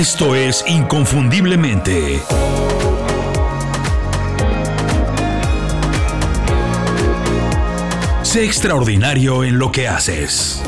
Esto es Inconfundiblemente. Sé extraordinario en lo que haces.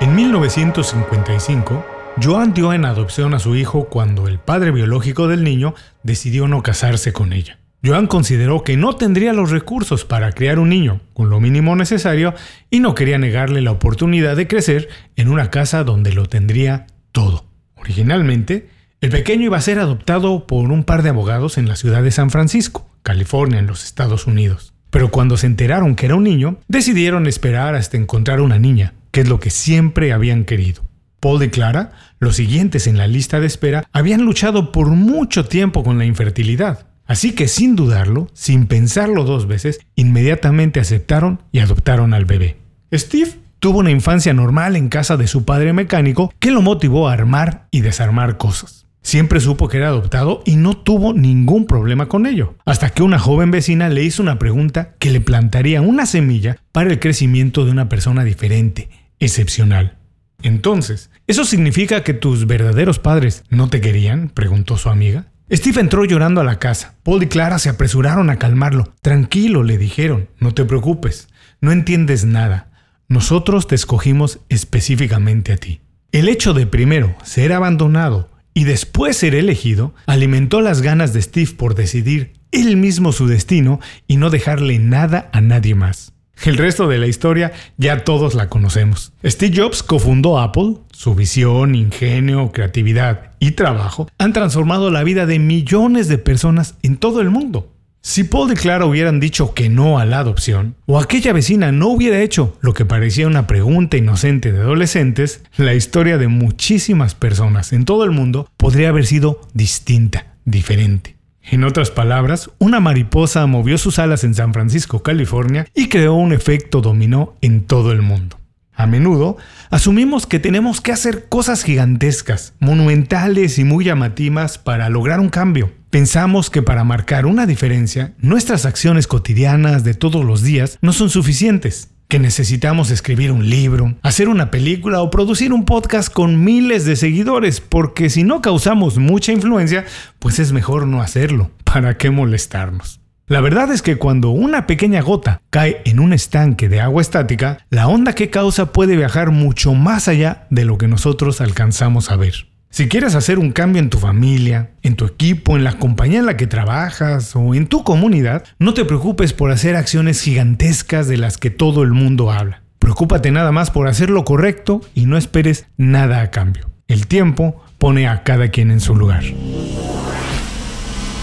En 1955, Joan dio en adopción a su hijo cuando el padre biológico del niño decidió no casarse con ella. Joan consideró que no tendría los recursos para criar un niño con lo mínimo necesario y no quería negarle la oportunidad de crecer en una casa donde lo tendría todo. Originalmente, el pequeño iba a ser adoptado por un par de abogados en la ciudad de San Francisco, California, en los Estados Unidos. Pero cuando se enteraron que era un niño, decidieron esperar hasta encontrar una niña, que es lo que siempre habían querido. Paul y Clara, los siguientes en la lista de espera, habían luchado por mucho tiempo con la infertilidad. Así que sin dudarlo, sin pensarlo dos veces, inmediatamente aceptaron y adoptaron al bebé. Steve tuvo una infancia normal en casa de su padre mecánico que lo motivó a armar y desarmar cosas. Siempre supo que era adoptado y no tuvo ningún problema con ello, hasta que una joven vecina le hizo una pregunta que le plantaría una semilla para el crecimiento de una persona diferente, excepcional. Entonces, ¿eso significa que tus verdaderos padres no te querían? preguntó su amiga. Steve entró llorando a la casa. Paul y Clara se apresuraron a calmarlo. Tranquilo, le dijeron, no te preocupes, no entiendes nada. Nosotros te escogimos específicamente a ti. El hecho de primero ser abandonado y después ser elegido alimentó las ganas de Steve por decidir él mismo su destino y no dejarle nada a nadie más. El resto de la historia ya todos la conocemos. Steve Jobs cofundó Apple, su visión, ingenio, creatividad y trabajo han transformado la vida de millones de personas en todo el mundo. Si Paul y Clara hubieran dicho que no a la adopción, o aquella vecina no hubiera hecho lo que parecía una pregunta inocente de adolescentes, la historia de muchísimas personas en todo el mundo podría haber sido distinta, diferente. En otras palabras, una mariposa movió sus alas en San Francisco, California, y creó un efecto dominó en todo el mundo. A menudo asumimos que tenemos que hacer cosas gigantescas, monumentales y muy llamativas para lograr un cambio. Pensamos que para marcar una diferencia, nuestras acciones cotidianas de todos los días no son suficientes que necesitamos escribir un libro, hacer una película o producir un podcast con miles de seguidores, porque si no causamos mucha influencia, pues es mejor no hacerlo. ¿Para qué molestarnos? La verdad es que cuando una pequeña gota cae en un estanque de agua estática, la onda que causa puede viajar mucho más allá de lo que nosotros alcanzamos a ver. Si quieres hacer un cambio en tu familia, en tu equipo, en la compañía en la que trabajas o en tu comunidad, no te preocupes por hacer acciones gigantescas de las que todo el mundo habla. Preocúpate nada más por hacer lo correcto y no esperes nada a cambio. El tiempo pone a cada quien en su lugar.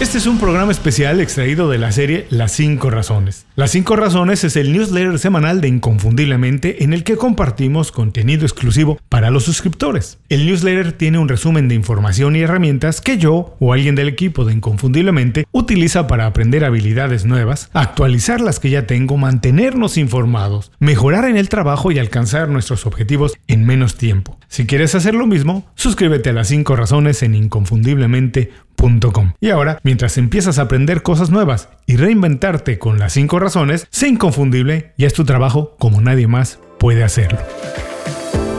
Este es un programa especial extraído de la serie Las 5 Razones. Las 5 Razones es el newsletter semanal de Inconfundiblemente en el que compartimos contenido exclusivo para los suscriptores. El newsletter tiene un resumen de información y herramientas que yo o alguien del equipo de Inconfundiblemente utiliza para aprender habilidades nuevas, actualizar las que ya tengo, mantenernos informados, mejorar en el trabajo y alcanzar nuestros objetivos en menos tiempo. Si quieres hacer lo mismo, suscríbete a las 5 razones en inconfundiblemente.com y ahora, mientras empiezas a aprender cosas nuevas y reinventarte con las 5 razones, sé inconfundible y haz tu trabajo como nadie más puede hacerlo.